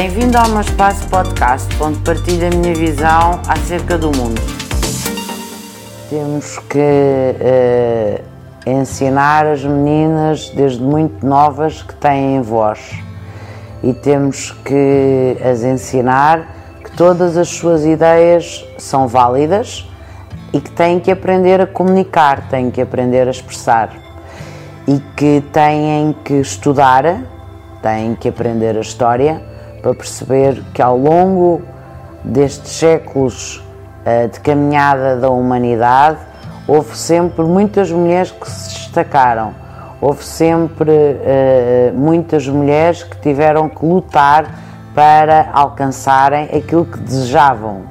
Bem-vindo ao meu espaço podcast, onde partilho a minha visão acerca do mundo. Temos que uh, ensinar as meninas, desde muito novas, que têm voz. E temos que as ensinar que todas as suas ideias são válidas e que têm que aprender a comunicar, têm que aprender a expressar e que têm que estudar, têm que aprender a história para perceber que ao longo destes séculos uh, de caminhada da humanidade houve sempre muitas mulheres que se destacaram, houve sempre uh, muitas mulheres que tiveram que lutar para alcançarem aquilo que desejavam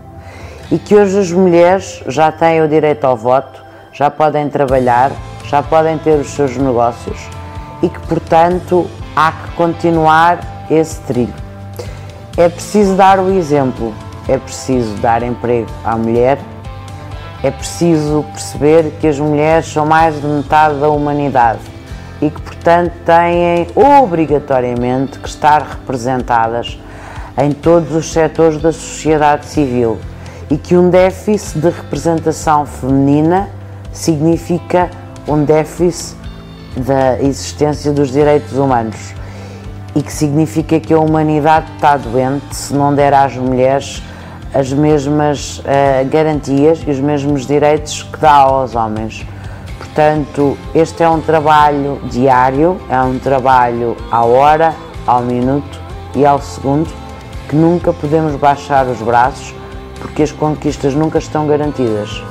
e que hoje as mulheres já têm o direito ao voto, já podem trabalhar, já podem ter os seus negócios e que, portanto, há que continuar esse trilho. É preciso dar o exemplo, é preciso dar emprego à mulher, é preciso perceber que as mulheres são mais de metade da humanidade e que, portanto, têm obrigatoriamente que estar representadas em todos os setores da sociedade civil e que um déficit de representação feminina significa um déficit da existência dos direitos humanos e que significa que a humanidade está doente se não der às mulheres as mesmas uh, garantias e os mesmos direitos que dá aos homens. Portanto, este é um trabalho diário, é um trabalho à hora, ao minuto e ao segundo, que nunca podemos baixar os braços porque as conquistas nunca estão garantidas.